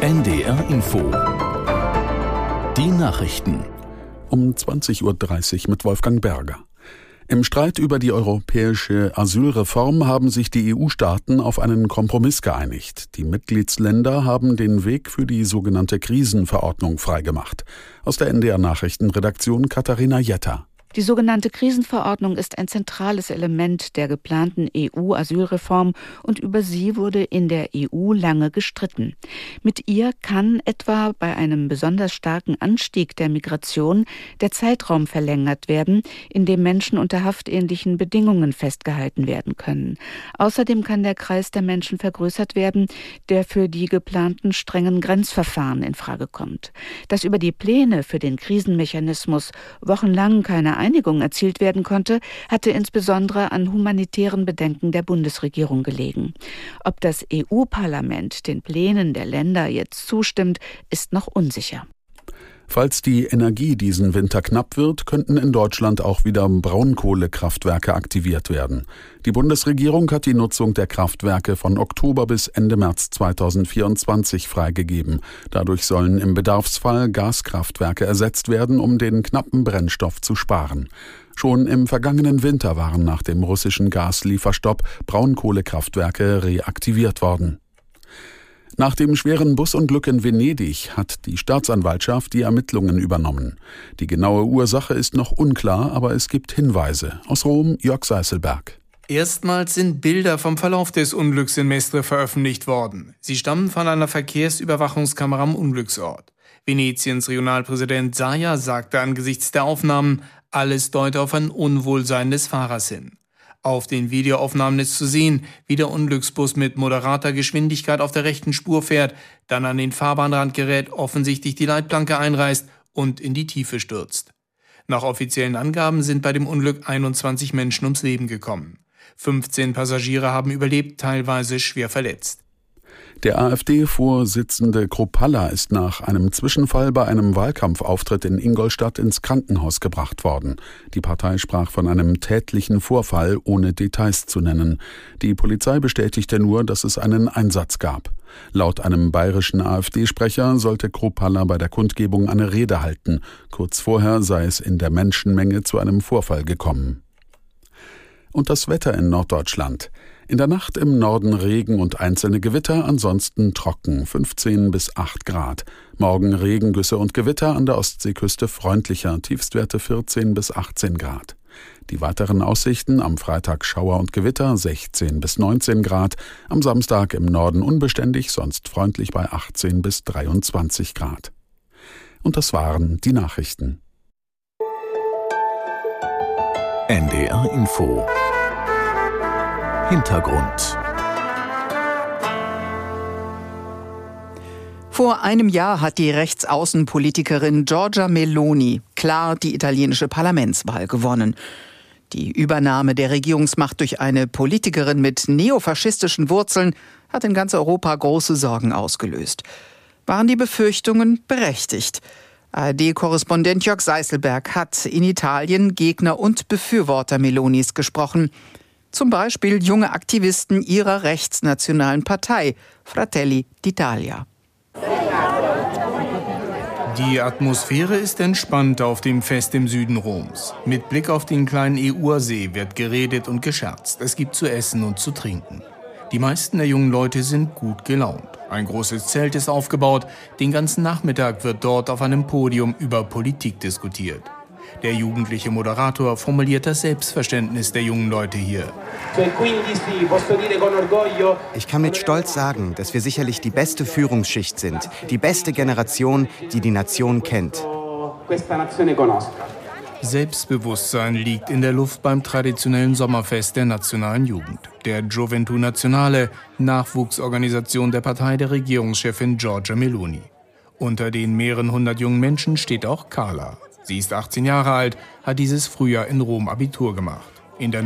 NDR Info. Die Nachrichten. Um 20.30 Uhr mit Wolfgang Berger. Im Streit über die europäische Asylreform haben sich die EU-Staaten auf einen Kompromiss geeinigt. Die Mitgliedsländer haben den Weg für die sogenannte Krisenverordnung freigemacht. Aus der NDR Nachrichtenredaktion Katharina Jetter. Die sogenannte Krisenverordnung ist ein zentrales Element der geplanten EU-Asylreform und über sie wurde in der EU lange gestritten. Mit ihr kann etwa bei einem besonders starken Anstieg der Migration der Zeitraum verlängert werden, in dem Menschen unter haftähnlichen Bedingungen festgehalten werden können. Außerdem kann der Kreis der Menschen vergrößert werden, der für die geplanten strengen Grenzverfahren in Frage kommt. Dass über die Pläne für den Krisenmechanismus wochenlang keine Einigung erzielt werden konnte, hatte insbesondere an humanitären Bedenken der Bundesregierung gelegen. Ob das EU-Parlament den Plänen der Länder jetzt zustimmt, ist noch unsicher. Falls die Energie diesen Winter knapp wird, könnten in Deutschland auch wieder Braunkohlekraftwerke aktiviert werden. Die Bundesregierung hat die Nutzung der Kraftwerke von Oktober bis Ende März 2024 freigegeben. Dadurch sollen im Bedarfsfall Gaskraftwerke ersetzt werden, um den knappen Brennstoff zu sparen. Schon im vergangenen Winter waren nach dem russischen Gaslieferstopp Braunkohlekraftwerke reaktiviert worden. Nach dem schweren Busunglück in Venedig hat die Staatsanwaltschaft die Ermittlungen übernommen. Die genaue Ursache ist noch unklar, aber es gibt Hinweise. Aus Rom Jörg Seißelberg. Erstmals sind Bilder vom Verlauf des Unglücks in Mestre veröffentlicht worden. Sie stammen von einer Verkehrsüberwachungskamera am Unglücksort. Venetiens Regionalpräsident Saja sagte angesichts der Aufnahmen, alles deute auf ein Unwohlsein des Fahrers hin. Auf den Videoaufnahmen ist zu sehen, wie der Unglücksbus mit moderater Geschwindigkeit auf der rechten Spur fährt, dann an den Fahrbahnrand gerät, offensichtlich die Leitplanke einreißt und in die Tiefe stürzt. Nach offiziellen Angaben sind bei dem Unglück 21 Menschen ums Leben gekommen. 15 Passagiere haben überlebt, teilweise schwer verletzt. Der AfD-Vorsitzende Kropalla ist nach einem Zwischenfall bei einem Wahlkampfauftritt in Ingolstadt ins Krankenhaus gebracht worden. Die Partei sprach von einem tätlichen Vorfall, ohne Details zu nennen. Die Polizei bestätigte nur, dass es einen Einsatz gab. Laut einem bayerischen AfD-Sprecher sollte Kropalla bei der Kundgebung eine Rede halten. Kurz vorher sei es in der Menschenmenge zu einem Vorfall gekommen. Und das Wetter in Norddeutschland. In der Nacht im Norden Regen und einzelne Gewitter, ansonsten trocken, 15 bis 8 Grad. Morgen Regengüsse und Gewitter an der Ostseeküste freundlicher, Tiefstwerte 14 bis 18 Grad. Die weiteren Aussichten am Freitag Schauer und Gewitter 16 bis 19 Grad, am Samstag im Norden unbeständig, sonst freundlich bei 18 bis 23 Grad. Und das waren die Nachrichten. NDR Info Hintergrund. Vor einem Jahr hat die Rechtsaußenpolitikerin Giorgia Meloni klar die italienische Parlamentswahl gewonnen. Die Übernahme der Regierungsmacht durch eine Politikerin mit neofaschistischen Wurzeln hat in ganz Europa große Sorgen ausgelöst. Waren die Befürchtungen berechtigt? ARD-Korrespondent Jörg Seißelberg hat in Italien Gegner und Befürworter Melonis gesprochen. Zum Beispiel junge Aktivisten ihrer rechtsnationalen Partei, Fratelli d'Italia. Die Atmosphäre ist entspannt auf dem Fest im Süden Roms. Mit Blick auf den kleinen Eursee wird geredet und gescherzt. Es gibt zu essen und zu trinken. Die meisten der jungen Leute sind gut gelaunt. Ein großes Zelt ist aufgebaut. Den ganzen Nachmittag wird dort auf einem Podium über Politik diskutiert. Der jugendliche Moderator formuliert das Selbstverständnis der jungen Leute hier. Ich kann mit Stolz sagen, dass wir sicherlich die beste Führungsschicht sind, die beste Generation, die die Nation kennt. Selbstbewusstsein liegt in der Luft beim traditionellen Sommerfest der nationalen Jugend. Der Gioventù Nazionale, Nachwuchsorganisation der Partei der Regierungschefin Giorgia Meloni. Unter den mehreren hundert jungen Menschen steht auch Carla. Sie ist 18 Jahre alt, hat dieses Frühjahr in Rom Abitur gemacht. In der